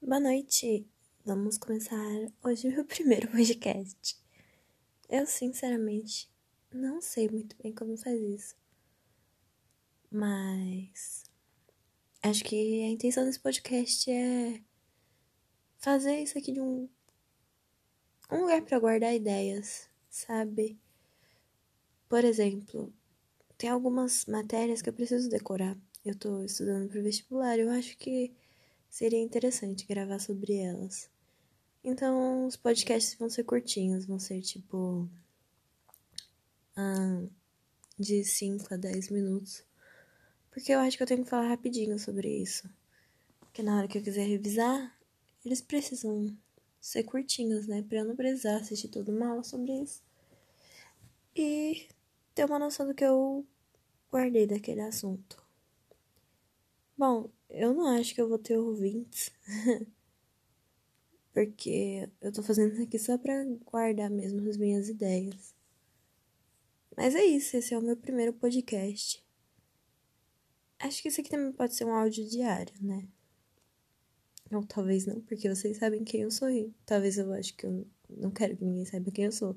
Boa noite! Vamos começar hoje meu primeiro podcast. Eu, sinceramente, não sei muito bem como faz isso. Mas acho que a intenção desse podcast é fazer isso aqui de um, um lugar para guardar ideias, sabe? Por exemplo, tem algumas matérias que eu preciso decorar. Eu tô estudando pro vestibular, eu acho que seria interessante gravar sobre elas. Então, os podcasts vão ser curtinhos, vão ser tipo. De 5 a 10 minutos. Porque eu acho que eu tenho que falar rapidinho sobre isso. Porque na hora que eu quiser revisar, eles precisam ser curtinhos, né? Pra eu não precisar assistir toda uma aula sobre isso. E ter uma noção do que eu guardei daquele assunto. Bom, eu não acho que eu vou ter ouvintes. Porque eu tô fazendo isso aqui só pra guardar mesmo as minhas ideias. Mas é isso, esse é o meu primeiro podcast. Acho que esse aqui também pode ser um áudio diário, né? Ou talvez não, porque vocês sabem quem eu sou. E talvez eu acho que eu não quero que ninguém saiba quem eu sou.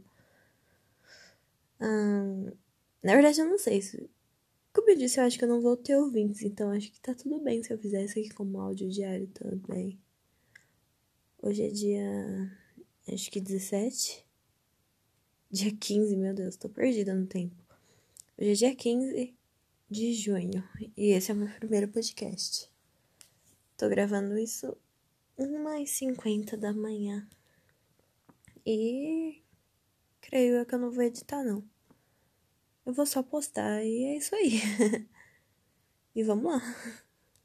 Hum, na verdade, eu não sei se como eu disse, eu acho que eu não vou ter ouvintes, então acho que tá tudo bem se eu fizer isso aqui como áudio diário também. Hoje é dia. Acho que 17. Dia 15, meu Deus, tô perdida no tempo. Hoje é dia 15 de junho e esse é o meu primeiro podcast. Tô gravando isso 1h50 da manhã. E creio que eu não vou editar, não. Eu vou só postar e é isso aí. e vamos lá.